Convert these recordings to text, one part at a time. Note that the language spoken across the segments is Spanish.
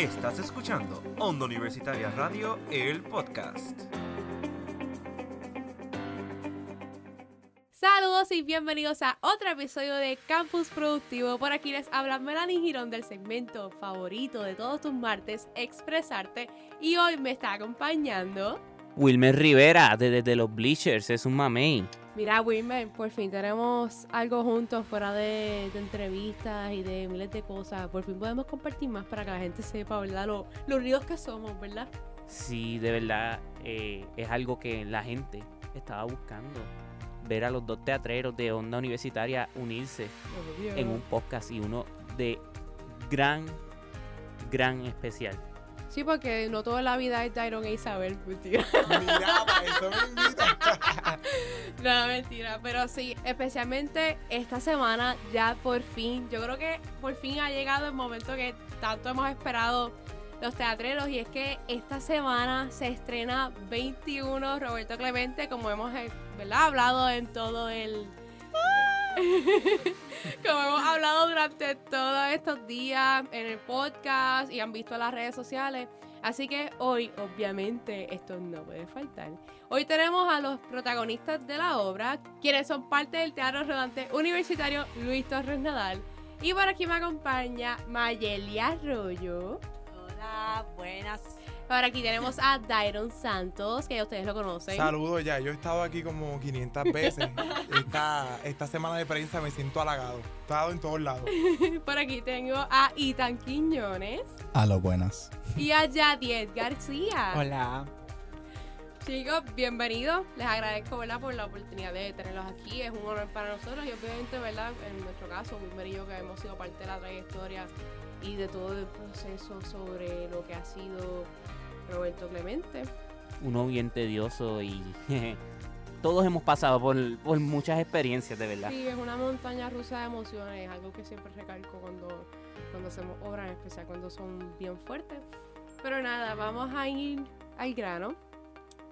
Estás escuchando Onda Universitaria Radio, el podcast. Saludos y bienvenidos a otro episodio de Campus Productivo. Por aquí les habla Melanie Girón del segmento favorito de todos tus martes, Expresarte. Y hoy me está acompañando. Wilmer Rivera, desde los Bleachers, es un mamey. Mira, Wilmer, por fin tenemos algo juntos fuera de, de entrevistas y de miles de cosas. Por fin podemos compartir más para que la gente sepa, ¿verdad? Lo, lo unidos que somos, ¿verdad? Sí, de verdad, eh, es algo que la gente estaba buscando. Ver a los dos teatreros de Onda Universitaria unirse en un podcast y uno de gran, gran especial. Sí, porque no toda la vida es Tyron e Isabel, mentira. Mira, para eso me invita. No, mentira, pero sí, especialmente esta semana ya por fin, yo creo que por fin ha llegado el momento que tanto hemos esperado los teatreros y es que esta semana se estrena 21 Roberto Clemente, como hemos eh, ¿verdad? hablado en todo el... como hemos hablado durante todos estos días en el podcast y han visto las redes sociales. Así que hoy, obviamente, esto no puede faltar. Hoy tenemos a los protagonistas de la obra, quienes son parte del Teatro Rodante Universitario Luis Torres Nadal. Y por aquí me acompaña Mayelia Arroyo. Hola, buenas. Por aquí tenemos a Dairon Santos, que ya ustedes lo conocen. Saludos ya, yo he estado aquí como 500 veces. Esta, esta semana de prensa me siento halagado. He estado en todos lados. Por aquí tengo a Itan Quiñones A lo buenas. y a Yadiet García. Hola. Chicos, bienvenidos. Les agradezco, ¿verdad? Por la oportunidad de tenerlos aquí. Es un honor para nosotros y obviamente, ¿verdad? En nuestro caso, Wilmer y yo que hemos sido parte de la trayectoria y de todo el proceso sobre lo que ha sido Roberto Clemente. Uno bien tedioso y todos hemos pasado por, por muchas experiencias, de verdad. Sí, es una montaña rusa de emociones, algo que siempre recalco cuando, cuando hacemos obras, en especial cuando son bien fuertes. Pero nada, vamos a ir al grano.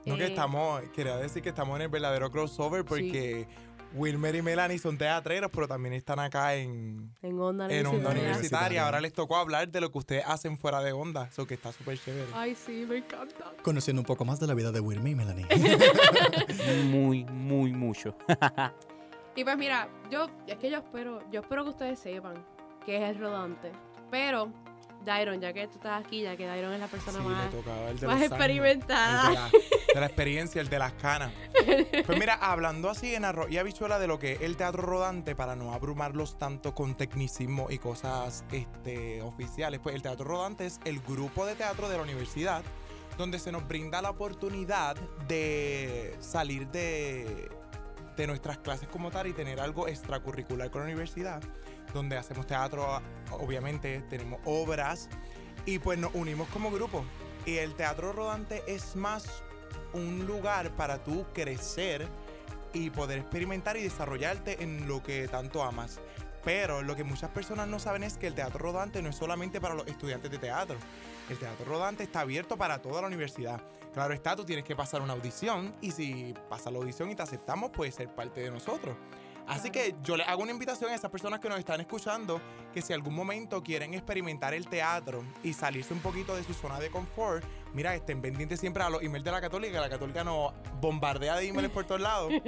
No que Eh, estamos, quería decir que estamos en el verdadero crossover porque Wilmer y Melanie son teatreros, pero también están acá en, En onda en Onda Universitaria. Universitaria. Ahora les tocó hablar de lo que ustedes hacen fuera de Onda, eso que está súper chévere. Ay, sí, me encanta. Conociendo un poco más de la vida de Wilmy y Melanie. Muy, muy mucho. Y pues mira, yo, es que yo espero, yo espero que ustedes sepan que es el rodante. Pero, Dairon, ya que tú estás aquí, ya que Dairon es la persona Sí, más, tocaba el de más años. experimentada. El de, la, de la experiencia, el de las canas. Pues mira, hablando así en arroz y habichuela de lo que es el teatro rodante, para no abrumarlos tanto con tecnicismo y cosas este, oficiales, pues el teatro rodante es el grupo de teatro de la universidad donde se nos brinda la oportunidad de salir de, de nuestras clases como tal y tener algo extracurricular con la universidad, donde hacemos teatro, obviamente tenemos obras y pues nos unimos como grupo. Y el teatro rodante es más un lugar para tú crecer y poder experimentar y desarrollarte en lo que tanto amas. Pero lo que muchas personas no saben es que el teatro rodante no es solamente para los estudiantes de teatro. El teatro rodante está abierto para toda la universidad. Claro está, tú tienes que pasar una audición y si pasas la audición y te aceptamos, puedes ser parte de nosotros. Así que yo le hago una invitación a esas personas que nos están escuchando que si algún momento quieren experimentar el teatro y salirse un poquito de su zona de confort, mira, estén pendientes siempre a los emails de la Católica, la Católica nos bombardea de emails por todos lados.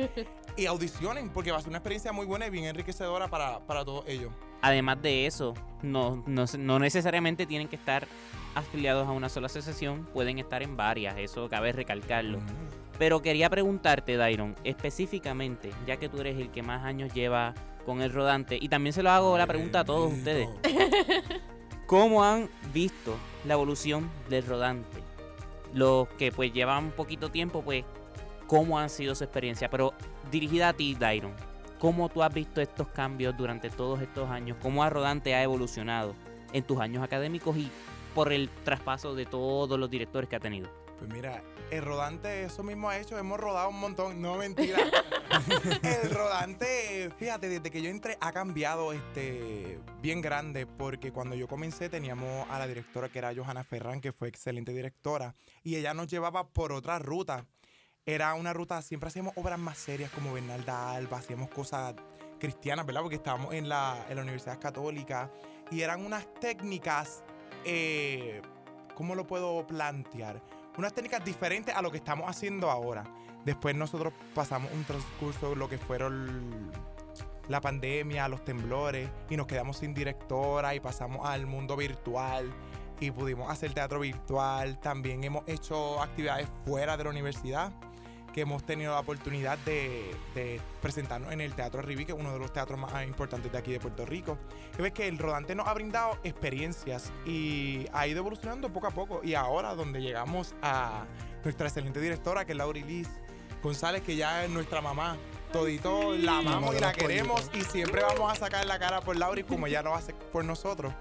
Y audicionen, porque va a ser una experiencia muy buena y bien enriquecedora para, para todos ellos. Además de eso, no, no, no necesariamente tienen que estar afiliados a una sola asociación, pueden estar en varias, eso cabe recalcarlo. Pero quería preguntarte, Dairon, específicamente, ya que tú eres el que más años lleva con el rodante, y también se lo hago la pregunta a todos ustedes, ¿cómo han visto la evolución del rodante? Los que pues llevan poquito tiempo, pues, ¿cómo han sido su experiencia? Pero dirigida a ti, Dairon, ¿cómo tú has visto estos cambios durante todos estos años? ¿Cómo a rodante ha evolucionado en tus años académicos y por el traspaso de todos los directores que ha tenido? Pues mira, el rodante eso mismo ha hecho, hemos rodado un montón, no mentira. el rodante, fíjate, desde que yo entré ha cambiado este bien grande porque cuando yo comencé teníamos a la directora que era Johanna Ferran, que fue excelente directora, y ella nos llevaba por otra ruta. Era una ruta, siempre hacíamos obras más serias como Bernalda Alba, hacíamos cosas cristianas, ¿verdad? Porque estábamos en la, en la Universidad Católica y eran unas técnicas eh, ¿cómo lo puedo plantear? Unas técnicas diferentes a lo que estamos haciendo ahora. Después nosotros pasamos un transcurso, lo que fueron la pandemia, los temblores, y nos quedamos sin directora y pasamos al mundo virtual y pudimos hacer teatro virtual. También hemos hecho actividades fuera de la universidad, que hemos tenido la oportunidad de, de presentarnos en el Teatro Rivi, que es uno de los teatros más importantes de aquí de Puerto Rico. Ves que el rodante nos ha brindado experiencias y ha ido evolucionando poco a poco. Y ahora donde llegamos a nuestra excelente directora, que es Laura Liz González, que ya es nuestra mamá. Todito la amamos y la queremos y siempre vamos a sacar la cara por Laura y como ella lo hace por nosotros.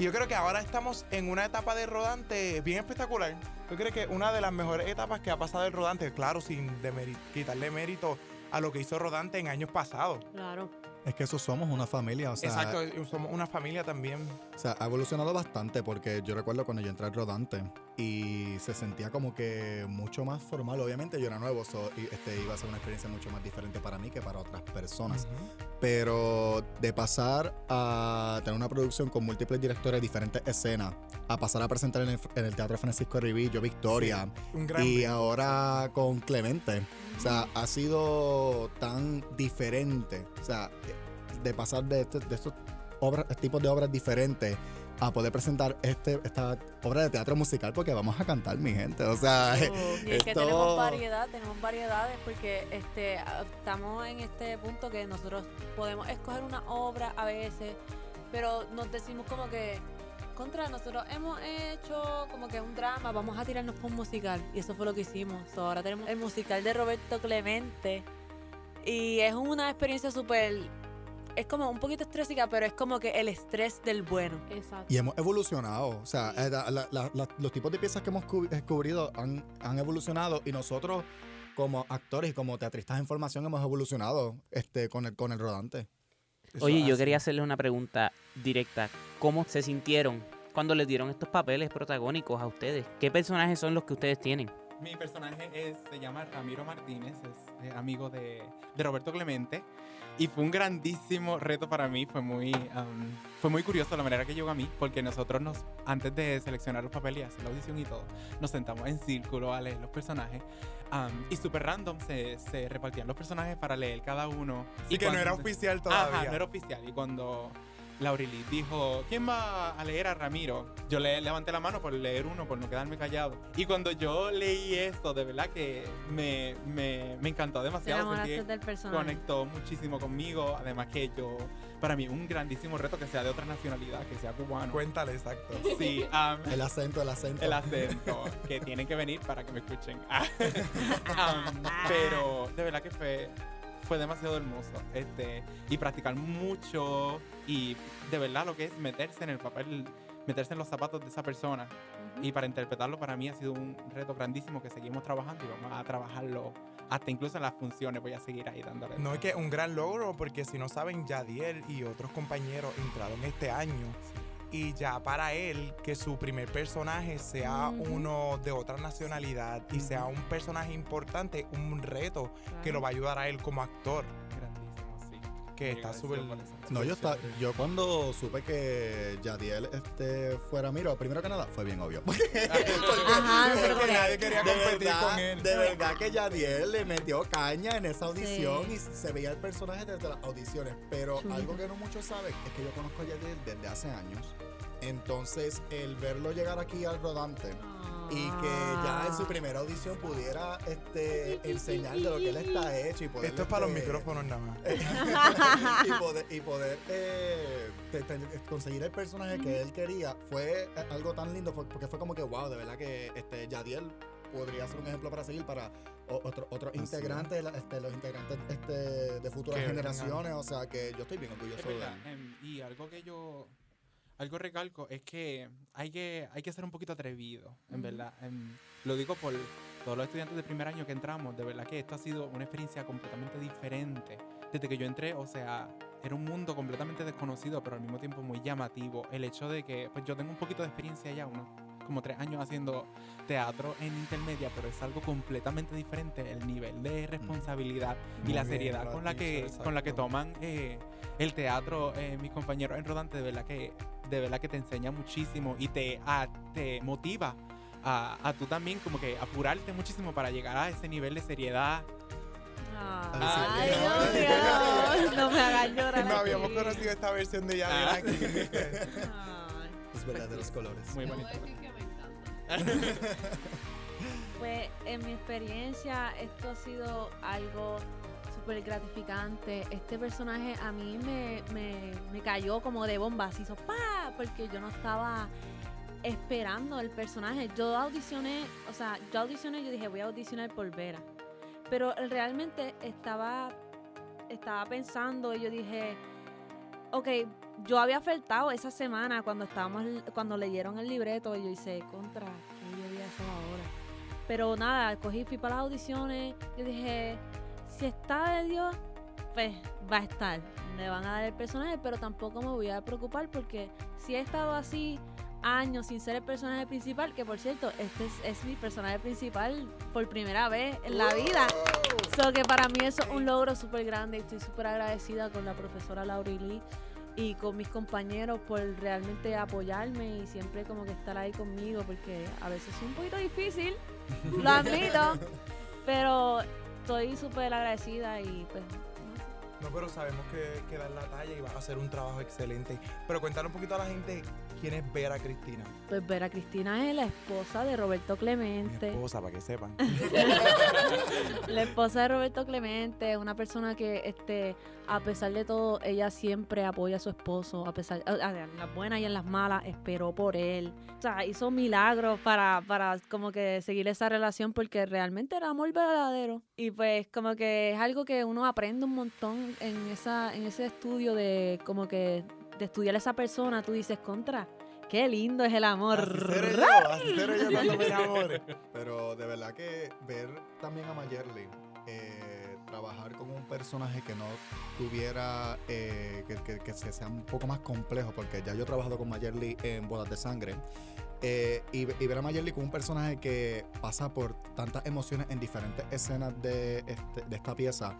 Y yo creo que ahora estamos en una etapa de rodante bien espectacular. Yo creo que una de las mejores etapas que ha pasado el rodante, claro, sin quitarle mérito a lo que hizo rodante en años pasados. Claro. Es que eso somos una familia, o sea, Exacto, somos una familia también. o sea, ha evolucionado bastante porque yo recuerdo cuando yo entré al rodante y se sentía como que mucho más formal. Obviamente yo era nuevo, so, y, este, iba a ser una experiencia mucho más diferente para mí que para otras personas. Pero de pasar a tener una producción con múltiples directores, diferentes escenas, a pasar a presentar en el, en el Teatro Francisco Rivillo, Victoria, Un gran y ahora con Clemente. O sea, ha sido tan diferente. O sea, de pasar de, este- de estos obras, tipos de obras diferentes a poder presentar este, esta obra de teatro musical porque vamos a cantar, mi gente. O sea, Y es que Esto- tenemos variedad, tenemos variedades porque este estamos en este punto que nosotros podemos escoger una obra a veces, pero nos decimos como que contra nosotros hemos hecho como que un drama, vamos a tirarnos por un musical y eso fue lo que hicimos. So, ahora tenemos el musical de Roberto Clemente y es una experiencia súper es como un poquito estrésica, pero es como que el estrés del bueno. Exacto. y hemos evolucionado. O sea, eh, la- la- la- la- los tipos de piezas que hemos cu- descubrido han, han evolucionado y nosotros como actores y como teatristas en formación hemos evolucionado este, con, el, con el rodante. Eso Oye, yo quería hacerles una pregunta directa. ¿Cómo se sintieron cuando les dieron estos papeles protagónicos a ustedes? ¿Qué personajes son los que ustedes tienen? Mi personaje es, se llama Ramiro Martínez, es eh, amigo de, de Roberto Clemente. Y fue un grandísimo reto para mí, fue muy, am, fue muy curioso la manera que llegó a mí, porque nosotros nos, antes de seleccionar los papeles y hacer la audición y todo, nos sentamos en círculo a leer los personajes. am, y súper random se, se repartían los personajes para leer cada uno. Y que no cuando- era oficial todavía. Ajá, no era oficial. Y cuando Laureli dijo, ¿quién va a leer a Ramiro? Yo le levanté la mano por leer uno, por no quedarme callado. Y cuando yo leí esto, de verdad que me, me, me encantó demasiado. Sentí del conectó muchísimo conmigo. Además que yo, para mí, un grandísimo reto que sea de otra nacionalidad, que sea cubano. Cuéntale, exacto. Sí, El acento, el acento. el acento, que tienen que venir para que me escuchen. Pero de verdad que fue, fue demasiado hermoso. Este, y practicar mucho y de verdad lo que es meterse en el papel, meterse en los zapatos de esa persona. Y para interpretarlo para mí ha sido un reto grandísimo que seguimos trabajando y vamos a trabajarlo hasta incluso en las funciones. Voy a seguir ahí dándole. No es que un gran logro, porque si no saben, Yadiel y otros compañeros entraron este año. Y ya para él, que su primer personaje sea uno de otra nacionalidad y sea un personaje importante, un reto que lo va a ayudar a él como actor. Que está súper. No, yo, está, yo cuando supe que Yadiel este, fuera Miro, primero que nada, fue bien obvio. Ajá, Porque pero nadie quería de competir verdad, con él. De verdad que Yadiel le metió caña en esa audición y se veía el personaje desde las audiciones. Pero Chulito. algo que no muchos saben es que yo conozco a Yadiel desde hace años. Entonces, el verlo llegar aquí al rodante y que ya en su primera audición pudiera este, enseñar de lo que él está hecho y poder. Esto es para los este, micrófonos nada más. y poder, y poder eh, conseguir el personaje que él quería fue eh, algo tan lindo porque fue como que wow, de verdad que este Yadiel podría ser un ejemplo para seguir para otro- otros Así integrantes, este, los integrantes este, de futuras generaciones, o sea que yo estoy bien orgulloso Es de él. em, y algo que yo algo recalco es que hay que hay que ser un poquito atrevido, en verdad. Lo digo por todos los estudiantes de primer año que entramos, de verdad que esto ha sido una experiencia completamente diferente. Desde que yo entré, o sea, era un mundo completamente desconocido, pero al mismo tiempo muy llamativo. El hecho de que, pues yo tengo un poquito de experiencia ya, unos como tres años haciendo teatro en intermedia, pero es algo completamente diferente. El nivel de responsabilidad y Muy la bien, seriedad con la que, con la que toman eh, el teatro, eh, mis compañeros en Rodante, de verdad que, de verdad que te enseña muchísimo y te, a- te motiva a, a tú también como que apurarte muchísimo para llegar a ese nivel de seriedad. Ay, sí. Dios mío, no me hagas llorar. No habíamos aquí. conocido esta versión de Yadiel Ah. aquí. Ay. Los verdaderos colores. Muy bonito. Pues en mi experiencia esto ha sido algo súper gratificante. Este personaje a mí me, me, me cayó como de bomba, así hizo pa, porque yo no estaba esperando el personaje. Yo audicioné, o sea, yo audicioné yo dije voy a audicionar por Vera. Pero realmente estaba, estaba pensando y yo dije, ok, yo había faltado esa semana cuando estábamos, cuando leyeron el libreto y yo hice contra, ¿qué yo voy a ahora? Pero nada, cogí, fui para las audiciones. Yo dije, si está de Dios, pues va a estar. Me van a dar el personaje, pero tampoco me voy a preocupar porque si he estado así años sin ser el personaje principal, que por cierto, este es, es mi personaje principal por primera vez en la vida. So que para mí eso es un logro súper grande. Estoy súper agradecida con la profesora Laura Lee y con mis compañeros por realmente apoyarme y siempre como que estar ahí conmigo porque a veces es un poquito difícil, lo admito, pero estoy súper agradecida y pues no pero sabemos que, que das la talla y vas a hacer un trabajo excelente. Pero cuéntale un poquito a la gente quién es Vera Cristina. Pues Vera Cristina es la esposa de Roberto Mi Clemente. esposa, para que sepan. La esposa de Roberto Clemente, una persona que, este, a pesar de todo, ella siempre apoya a su esposo, a pesar, en las buenas y en las malas, esperó por él. O sea, hizo milagros para, para como que seguir esa relación porque realmente era amor verdadero. Y pues como que es algo que uno aprende un montón en esa, en ese estudio de como que de estudiar a esa persona, tú dices contra. Qué lindo es el amor. Así seré yo, así seré yo cuando me enamore. Pero de verdad que ver también a Mayerly eh, trabajar con un personaje que no tuviera, eh, que, que- que se sea un poco más complejo, porque ya yo he trabajado con Mayerly en Bodas de Sangre. eh, y, y ver a Mayerly con un personaje que pasa por tantas emociones en diferentes escenas de, este- de esta pieza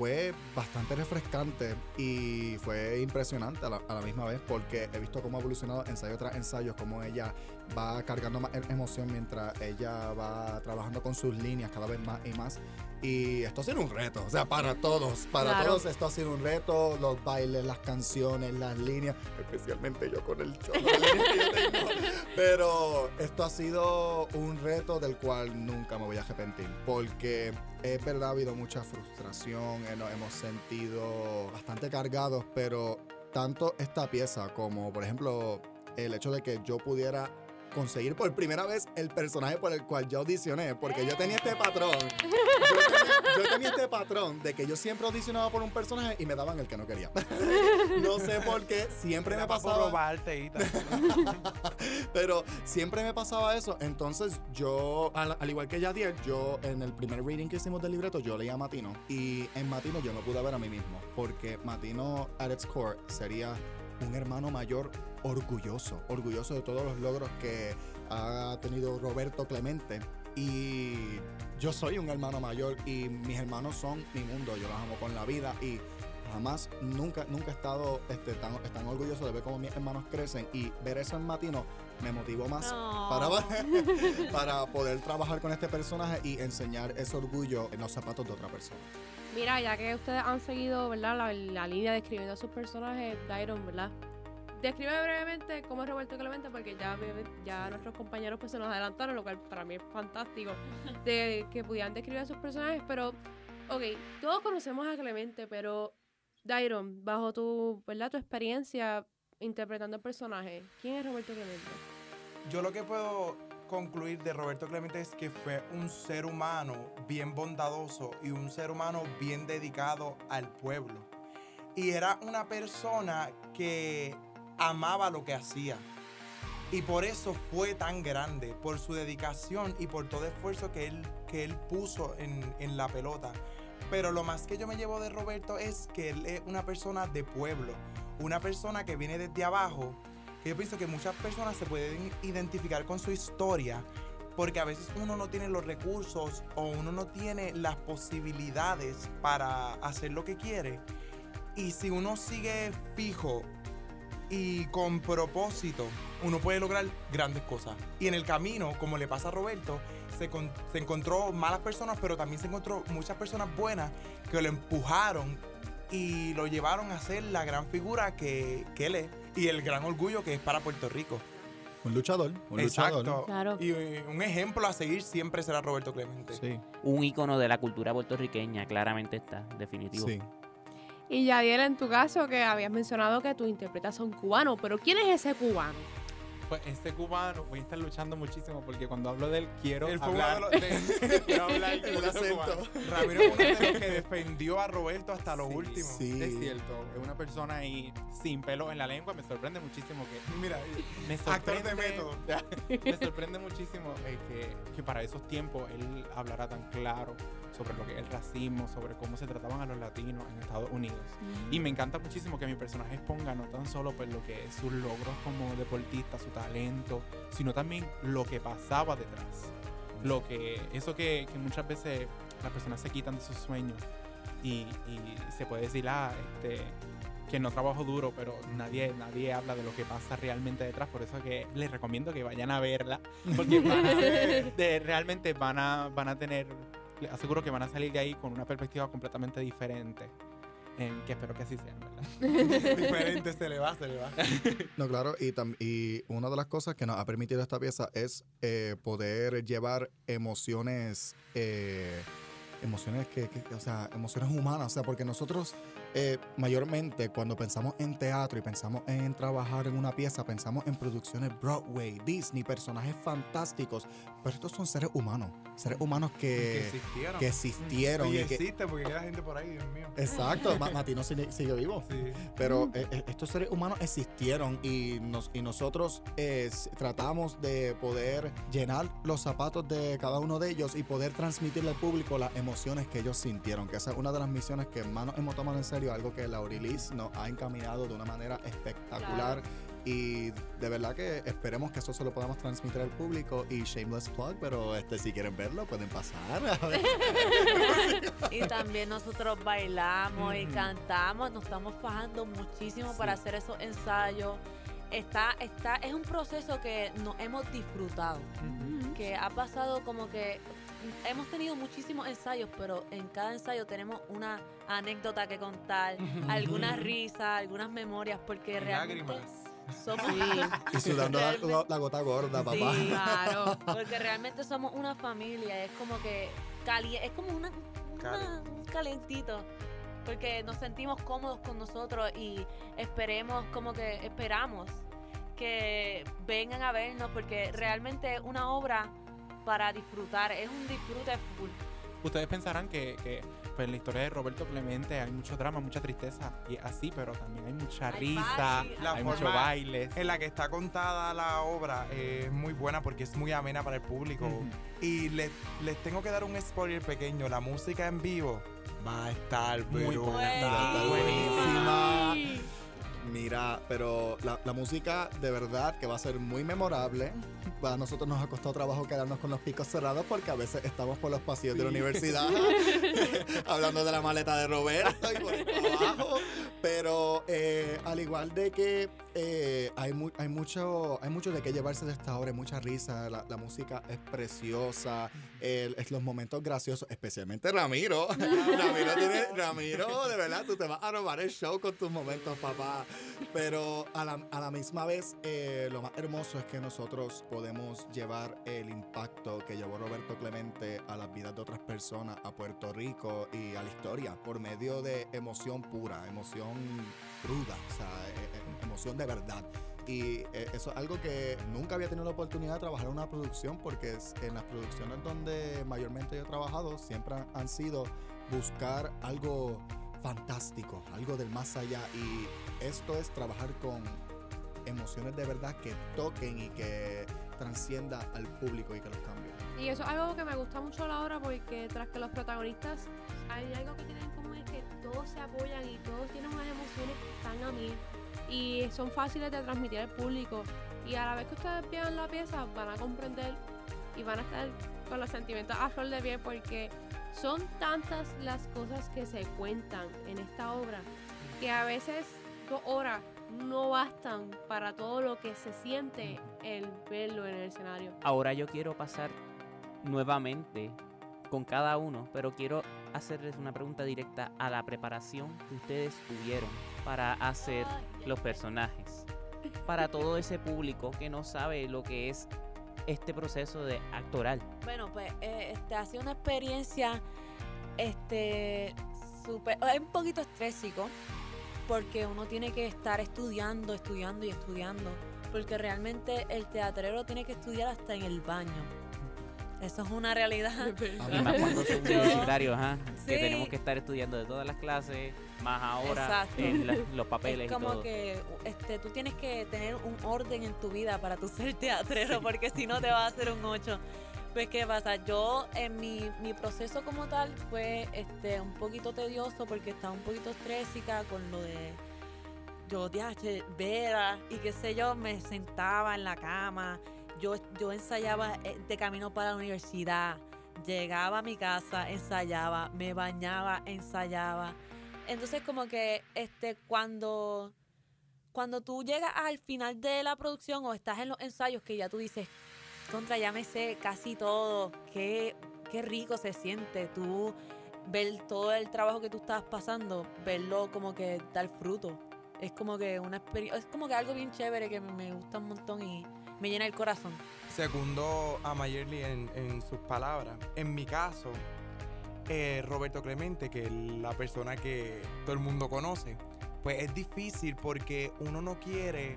fue bastante refrescante y fue impresionante a la, misma vez porque he visto cómo ha evolucionado ensayo tras ensayo, cómo ella va cargando más e- emoción mientras ella va trabajando con sus líneas cada vez más y más. Y esto ha sido un reto, o sea, para todos, para Claro. todos esto ha sido un reto, los bailes, las canciones, las líneas, especialmente yo con el líneas que yo tengo. Pero esto ha sido un reto del cual nunca me voy a arrepentir, porque es verdad, ha habido mucha frustración, eh, nos hemos sentido bastante cargados, pero tanto esta pieza como, por ejemplo, el hecho de que yo pudiera conseguir por primera vez el personaje por el cual yo audicioné, porque yo tenía este patrón. Yo tenía, yo tenía este patrón de que yo siempre audicionaba por un personaje y me daban el que no quería. no sé por qué, siempre me pasaba. robarte y tal. Pero siempre me pasaba eso. Entonces yo, al, al igual que Yadiel, yo en el primer reading que hicimos del libreto, yo leía a Matino. Y en Matino yo me pude ver a mí mismo. Porque Matino, at its core, sería un hermano mayor orgulloso. Orgulloso de todos los logros que ha tenido Roberto Clemente. Y yo soy un hermano mayor y mis hermanos son mi mundo. Yo los amo con la vida y jamás, nunca, nunca he estado este, tan, tan orgulloso de ver cómo mis hermanos crecen y ver eso en Matino me motivó más para, para poder trabajar con este personaje y enseñar ese orgullo en los zapatos de otra persona. Mira, ya que ustedes han seguido, ¿verdad? La, la línea describiendo a sus personajes, Dairon, ¿verdad? Describe brevemente cómo es Roberto Clemente, porque ya, ya nuestros compañeros pues se nos adelantaron, lo cual para mí es fantástico, de que pudieran describir a sus personajes, pero, ok, todos conocemos a Clemente, pero, Dairon, bajo tu, ¿verdad? Tu experiencia interpretando el personaje, ¿quién es Roberto Clemente? Yo lo que puedo concluir de Roberto Clemente es que fue un ser humano bien bondadoso y un ser humano bien dedicado al pueblo. Y era una persona que amaba lo que hacía. Y por eso fue tan grande, por su dedicación y por todo esfuerzo que él, que él puso en, en la pelota. Pero lo más que yo me llevo de Roberto es que él es una persona de pueblo, una persona que viene desde abajo que yo pienso que muchas personas se pueden identificar con su historia porque a veces uno no tiene los recursos o uno no tiene las posibilidades para hacer lo que quiere. Y si uno sigue fijo y con propósito, uno puede lograr grandes cosas. Y en el camino, como le pasa a Roberto, se, con- se encontró malas personas, pero también se encontró muchas personas buenas que lo empujaron y lo llevaron a ser la gran figura que, que él es y el gran orgullo que es para Puerto Rico. Un luchador, un Exacto. luchador. Claro. Y eh, un ejemplo a seguir siempre será Roberto Clemente. Sí, Un icono de la cultura puertorriqueña, claramente está, definitivo. sí. Y Yadiel, en tu caso, que habías mencionado que tus intérpretes son cubanos, pero ¿quién es ese cubano? Pues este cubano, voy a estar luchando muchísimo porque cuando hablo de él quiero de hablar. de- quiero hablar El como acento. cubano. Ramiro es uno de los que defendió a Roberto hasta lo Sí, último. Sí. Es cierto, es una persona ahí sin pelo en la lengua. Me sorprende muchísimo que Mira, me Actor de método. me sorprende muchísimo eh, que, que para esos tiempos él hablara tan claro sobre lo que es el racismo, sobre cómo se trataban a los latinos en Estados Unidos. Y me encanta muchísimo que mi personaje exponga no tan solo pues, lo que es sus logros como deportista, su talento, sino también lo que pasaba detrás. Lo que, eso que, que muchas veces las personas se quitan de sus sueños y, y se puede decir, ah, este, que no trabajo duro, pero nadie, nadie habla de lo que pasa realmente detrás. Por eso que les recomiendo que vayan a verla, porque van a- de- realmente van a, van a tener, les aseguro que van a salir de ahí con una perspectiva completamente diferente. Que espero que así sea, ¿verdad? diferente se le va, se le va. No, claro, y, tam- y una de las cosas que nos ha permitido esta pieza es eh, poder llevar emociones, eh, emociones que, que- o sea, emociones humanas, o sea, porque nosotros eh, mayormente cuando pensamos en teatro y pensamos en trabajar en una pieza, pensamos en producciones Broadway, Disney, personajes fantásticos, pero estos son seres humanos, seres humanos que que, existieron. que existieron. y y que- existe porque queda gente por ahí, Dios mío. exacto, Ma- Matino sigue, sigue vivo. Sí. Pero eh, eh, estos seres humanos existieron y, nos, y nosotros eh, tratamos de poder llenar los zapatos de cada uno de ellos y poder transmitirle al público las emociones que ellos sintieron, que esa es una de las misiones que más nos hemos tomado en serio, algo que Laurilis nos ha encaminado de una manera espectacular. Y de verdad que esperemos que eso se lo podamos transmitir al público y shameless plug, pero este si quieren verlo pueden pasar. Y también nosotros bailamos y cantamos, nos estamos fajando muchísimo para hacer esos ensayos. Está, está, es un proceso que nos hemos disfrutado, que ha pasado como que hemos tenido muchísimos ensayos, pero en cada ensayo tenemos una anécdota que contar, algunas risas, algunas memorias, porque realmente Lágrimas. somos y sudando la, gota gorda, papá. Sí, Claro. porque realmente somos una familia, es como que cali es como una, una- un calentito. Porque nos sentimos cómodos con nosotros y esperemos, como que esperamos que vengan a vernos porque realmente es una obra para disfrutar, es un disfrute full. Ustedes pensarán que, que, pues, en la historia de Roberto Clemente hay mucho drama, mucha tristeza, y así, pero también hay mucha Hay risa, La hay forma mucho baile. En la que está contada la obra eh, es muy buena porque es muy amena para el público. Y les, les tengo que dar un spoiler pequeño. La música en vivo va a estar Muy pero buena. está Buenísima. Mira, pero la, la música de verdad que va a ser muy memorable. A nosotros nos ha costado trabajo quedarnos con los picos cerrados porque a veces estamos por los pasillos de la universidad hablando de la maleta de Roberto y por ahí para abajo. Pero eh, al igual de que eh, hay, mu- hay, mucho, hay mucho de qué llevarse de esta obra, hay mucha risa, la, la música es preciosa, el- es los momentos graciosos, especialmente Ramiro. Ramiro, tiene, Ramiro, de verdad, tú te vas a robar el show con tus momentos, papá. Pero a la, a la misma vez, eh, lo más hermoso es que nosotros podemos llevar el impacto que llevó Roberto Clemente a las vidas de otras personas, a Puerto Rico y a la historia, por medio de emoción pura, emoción cruda, o sea, eh, eh, emoción de verdad. Y eh, eso es algo que nunca había tenido la oportunidad de trabajar en una producción, porque en las producciones donde mayormente yo he trabajado siempre han- sido buscar algo fantástico, algo del más allá. Y esto es trabajar con emociones de verdad que toquen y que transcienda al público y que los cambie. Y eso es algo que me gusta mucho la obra porque tras que los protagonistas hay algo que tienen en común es que todos se apoyan y todos tienen unas emociones que están a mí. Y son fáciles de transmitir al público. Y a la vez que ustedes vean la pieza, van a comprender y van a estar con los sentimientos a flor de piel porque son tantas las cosas que se cuentan en esta obra que a veces dos horas no bastan para todo lo que se siente el verlo en el escenario. Ahora yo quiero pasar nuevamente con cada uno, pero quiero hacerles una pregunta directa a la preparación que ustedes tuvieron para hacer los personajes. Para todo ese público que no sabe lo que es este proceso de actoral. Bueno, pues eh, este, ha sido una experiencia este, súper, es un poquito estrésico porque uno tiene que estar estudiando, estudiando y estudiando, porque realmente el teatrero tiene que estudiar hasta en el baño. Eso es una realidad. Y más cuando son Yo- universitarios, ajá, que tenemos que estar estudiando de todas las clases, más ahora en la- los papeles Es y como todo. que este, tú tienes que tener un orden en tu vida para tú ser teatrero, porque si no te va a hacer un 8. Pues, ¿qué pasa? Yo, en mi, mi proceso como tal, fue este, un poquito tedioso porque estaba un poquito estrésica con lo de yo, diache, vera y qué sé yo, me sentaba en la cama, yo, yo ensayaba eh, de camino para la universidad, llegaba a mi casa, ensayaba, me bañaba, ensayaba. Entonces como que este cuando cuando tú llegas al final de la producción o estás en los ensayos que ya tú dices, contra, ya me sé casi todo, qué, qué rico se siente tú ver todo el trabajo que tú estás pasando, verlo como que dar fruto. Es como que una experiencia, es como que algo bien chévere que me- me gusta un montón y me llena el corazón. Segundo a Mayerly en, en sus palabras. En mi caso, eh, Roberto Clemente, que es la persona que todo el mundo conoce, pues es difícil porque uno no quiere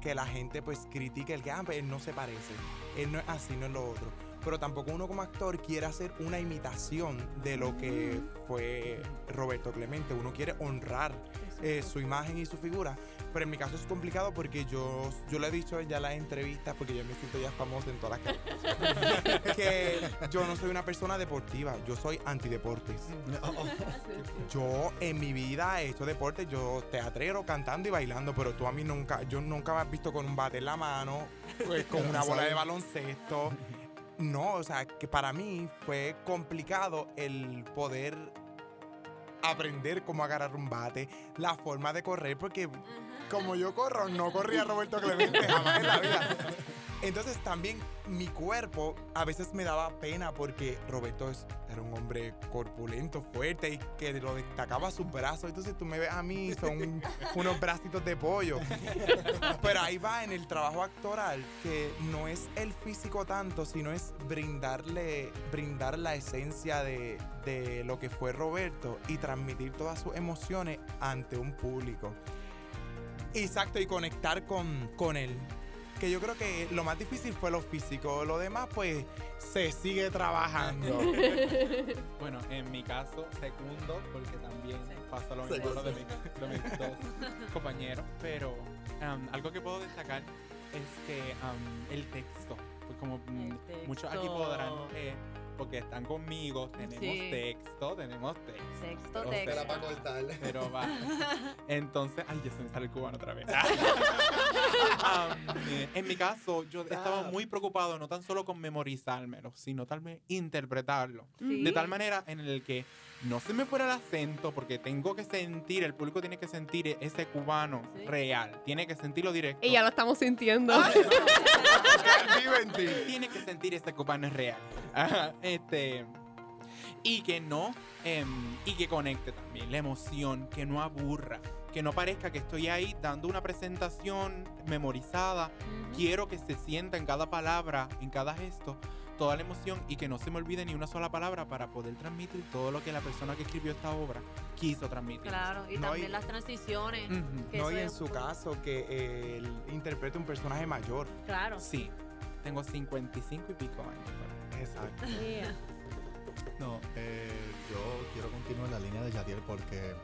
que la gente pues critique el que ah, pues, él no se parece, él no es así, no es lo otro. Pero tampoco uno como actor quiere hacer una imitación de lo que fue Roberto Clemente. Uno quiere honrar eh, su imagen y su figura. Pero en mi caso es complicado porque yo, yo le he dicho ya en las entrevistas, porque yo me siento ya famoso en todas las cosas, que yo no soy una persona deportiva, yo soy antideportes. Yo en mi vida he hecho deporte, yo teatrero, cantando y bailando, pero tú a mí nunca, yo nunca me has visto con un bate en la mano, pues, con una bola de baloncesto. No, o sea, que para mí fue complicado el poder aprender cómo agarrar un bate, la forma de correr, porque como yo corro, no corría Roberto Clemente jamás en la vida. Entonces también mi cuerpo a veces me daba pena porque Roberto era un hombre corpulento, fuerte y que lo destacaba sus brazos. Entonces tú me ves a mí, son unos bracitos de pollo. Pero ahí va en el trabajo actoral que no es el físico tanto, sino es brindarle, brindar la esencia de, de lo que fue Roberto y transmitir todas sus emociones ante un público. Exacto, y conectar con, con él. Que yo creo que lo más difícil fue lo físico. Lo demás, pues, se sigue trabajando. Bueno, en mi caso, segundo, porque también pasa lo mismo lo de, mi- de mis dos compañeros. Pero um, algo que puedo destacar es que um, el texto, pues como mm, muchos aquí podrán, eh, porque están conmigo, tenemos Sí. texto, tenemos texto. Texto, O sea, texto. Era para cortar. Pero va. Entonces, ay, ya se me sale el cubano otra vez. Um, eh, en mi caso, yo estaba muy preocupado no tan solo con memorizármelo, sino tal vez interpretarlo. Sí. De tal manera en el que no se me fuera el acento, porque tengo que sentir, el público tiene que sentir ese cubano Sí. real, tiene que sentirlo directo. Y ya lo estamos sintiendo. Vive en ti. tiene que sentir ese cubano es real. Ajá, este. Y que no, em, y que conecte también la emoción, que no aburra, que no parezca que estoy ahí dando una presentación memorizada. Quiero que se sienta en cada palabra, en cada gesto, toda la emoción y que no se me olvide ni una sola palabra para poder transmitir todo lo que la persona que escribió esta obra quiso transmitir. Claro, y No, también las transiciones. Que No, y en su caso, que él interprete un personaje mayor. Claro. Sí, tengo 55 y pico años. Exacto. Yeah. No, eh, yo quiero continuar la línea de Yadiel porque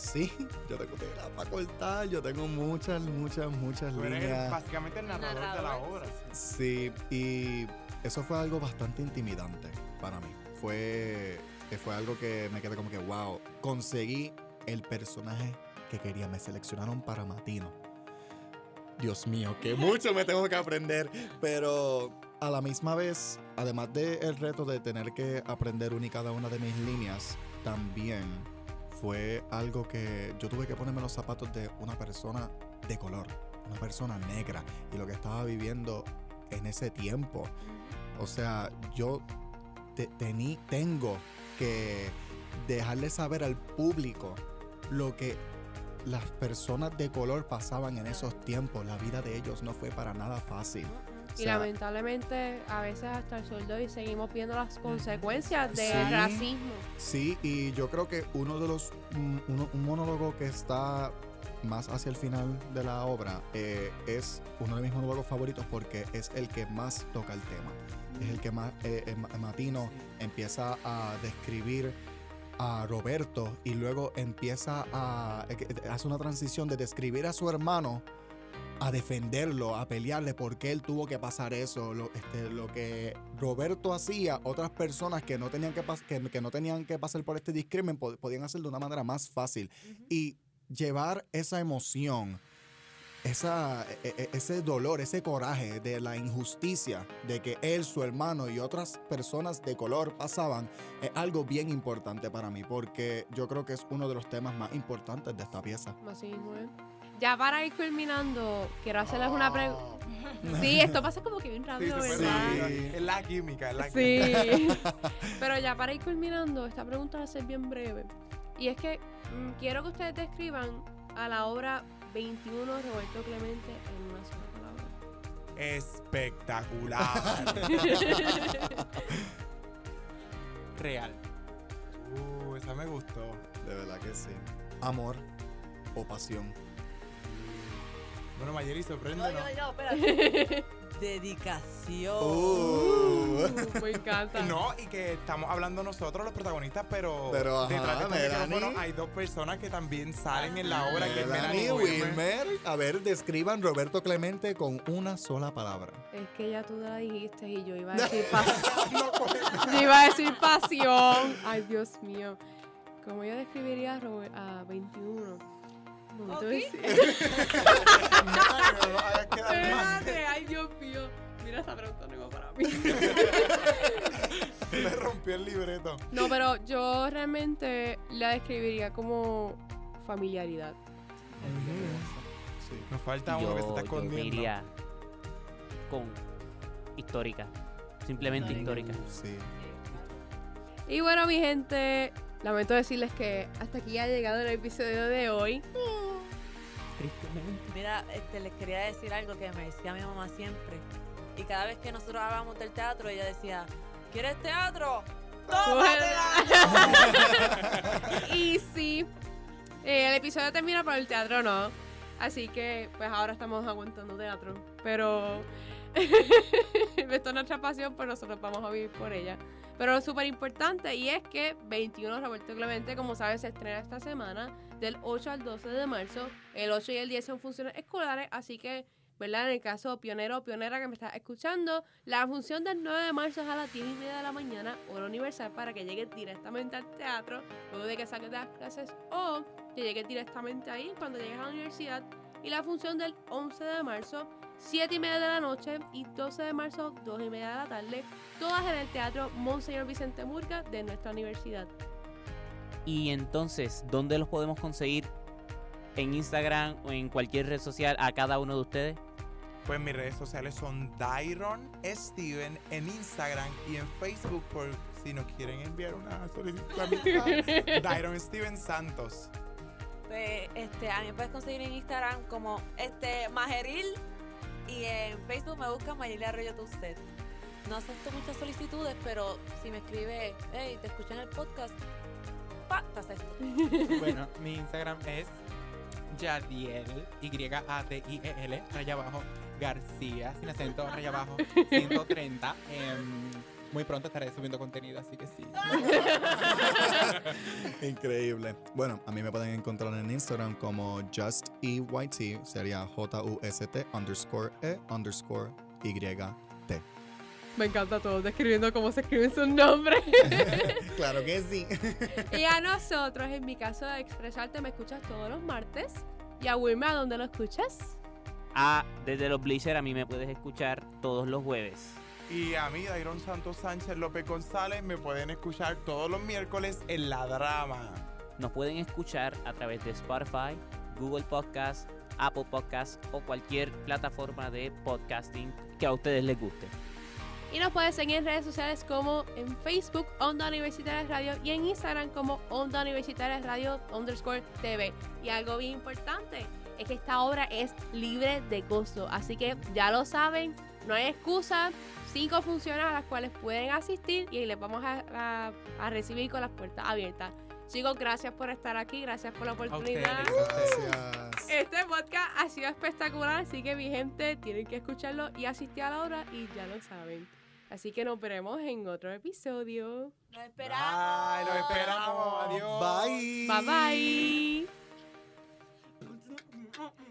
sí, yo tengo tela para cortar, yo tengo muchas, muchas, muchas Tú eres líneas. básicamente el narrador, de la Narrador, obra. Sí, y eso fue algo bastante intimidante para mí. Fue, fue algo que me quedé como que, wow, conseguí el personaje que quería. Me seleccionaron para Matino. Dios mío, que mucho me tengo que aprender. Pero a la misma vez, además del reto de tener que aprender una y cada una de mis líneas, también fue algo que yo tuve que ponerme los zapatos de una persona de color, una persona negra, y lo que estaba viviendo en ese tiempo. O sea, yo tengo que dejarle saber al público lo que las personas de color pasaban en esos tiempos. La vida de ellos no fue para nada fácil. O Y sea, lamentablemente a veces hasta el sol de hoy seguimos viendo las consecuencias del Sí. racismo. Sí, y yo creo que uno de los. Un, uno- un monólogo que está más hacia el final de la obra eh, es uno de mis monólogos favoritos porque es el que más toca el tema. Es el que más. eh, eh, Ma- Matino empieza a describir a Roberto y luego empieza a. eh, hace una transición de describir a su hermano a defenderlo, a pelearle porque él tuvo que pasar eso, lo, este, lo que Roberto hacía, otras personas que no tenían que, pas- que, que no tenían que pasar por este discrimen po- podían hacer de una manera más fácil y llevar esa emoción, esa, e- e- ese dolor, ese coraje de la injusticia de que él, su hermano y otras personas de color pasaban es algo bien importante para mí porque yo creo que es uno de los temas más importantes de esta pieza. Así. Ya para ir culminando, quiero hacerles una pregunta. Oh. Sí, esto pasa como que bien rápido, ¿verdad? Sí. Es la química, es la química. Sí. Pero ya para ir culminando, esta pregunta va a ser bien breve. Y es que mm, quiero que ustedes describan a la obra 21 Roberto Clemente en una sola palabra. Espectacular. Real. uh, esa me gustó. De verdad que sí. Amor o pasión. Bueno, Mayeri, No, sorpréndenos. no, no, espérate. Dedicación. Uh. Me encanta. No, y que estamos hablando nosotros, los protagonistas, pero, Pero, ajá, detrás de este Melanie. micrófono hay dos personas que también salen en la obra, que es Melanie Wilmer. A ver, describan Roberto Clemente con una sola palabra. Es que ya tú la dijiste y yo iba a decir pasión. No yo iba a decir pasión. Ay, Dios mío. ¿Cómo yo describiría a, Robe- a 21? No, Ok. te voy a decir- No, no, no, hagas quedar mal. Espérate, ay, Dios mío. Mira, esta pregunta no iba para mí. Le rompió el libreto. No, pero yo realmente la describiría como familiaridad. Sí. Nos falta uno que se está yo, yo escondiendo. iría con histórica. Simplemente histórica. Sí. Y bueno, mi gente, lamento decirles que hasta aquí ha llegado el episodio de hoy. Tristemente. Mira, este, les quería decir algo que me decía mi mamá siempre. Y cada vez que nosotros hablábamos del teatro, ella decía, ¿quieres teatro? ¡Tómatela! y sí, eh, el episodio termina, pero el teatro no. Así que, pues ahora estamos aguantando teatro. Pero esto es nuestra pasión, pues nosotros vamos a vivir por ella. Pero lo súper importante y es que 21 Roberto Clemente, como sabes, se estrena esta semana del 8 al 12 de marzo. El 8 y el 10 son funciones escolares, así que, ¿verdad? En el caso pionero o pionera que me estás escuchando, la función del 9 de marzo es a las 10 y media de la mañana, hora universal, para que llegues directamente al teatro luego de que saques de las clases o que llegues directamente ahí cuando llegues a la universidad. Y la función del 11 de marzo, 7 y media de la noche y 12 de marzo, 2 y media de la tarde, todas en el Teatro Monseñor Vicente Murga de nuestra universidad. Y entonces, ¿dónde los podemos conseguir? ¿En Instagram o en cualquier red social a cada uno de ustedes? Pues mis redes sociales son Dairon Steven en Instagram y en Facebook por si nos quieren enviar una solicitud amistad. Dairon Steven Santos. Pues, este, a mí me puedes conseguir en Instagram como este Majeril y en Facebook me buscan Mayeli Arroyo Tuset. No acepto muchas solicitudes, pero si me escribe, hey, te escuché en el podcast, pa, te acepto. Bueno, mi Instagram es Yadiel, Y-A-D-I-E-L, raya abajo, García, sin acento, raya abajo, 130. Em, muy pronto estaré subiendo contenido, así que sí. Increíble. Bueno, a mí me pueden encontrar en Instagram como JustEYT, sería J-U-S-T underscore E underscore Y-T. Me encanta todo, describiendo cómo se escriben sus nombres. claro que sí. y a nosotros, en mi caso de expresarte, me escuchas todos los martes. Y a Wilma, ¿a dónde lo escuchas? a Desde los Bleachers a mí me puedes escuchar todos los jueves. Y a mí, Dairon Santos Sánchez López González, me pueden escuchar todos los miércoles en La Drama. Nos pueden escuchar a través de Spotify, Google Podcast, Apple Podcast o cualquier plataforma de podcasting que a ustedes les guste. Y nos puedes seguir en redes sociales como en Facebook, Onda Universitaria Radio, y en Instagram como Onda Universitaria Radio underscore TV. Y algo bien importante es que esta obra es libre de costo. Así que ya lo saben, no hay excusa. Cinco funciones a las cuales pueden asistir y les vamos a, a- a recibir con las puertas abiertas. Chicos, gracias por estar aquí, gracias por la oportunidad. ustedes. Gracias. Este podcast ha sido espectacular, así que mi gente tienen que escucharlo y asistir a la hora y ya lo saben. Así que nos veremos en otro episodio. Nos esperamos. Bye, los esperamos. Adiós. Bye. Bye bye.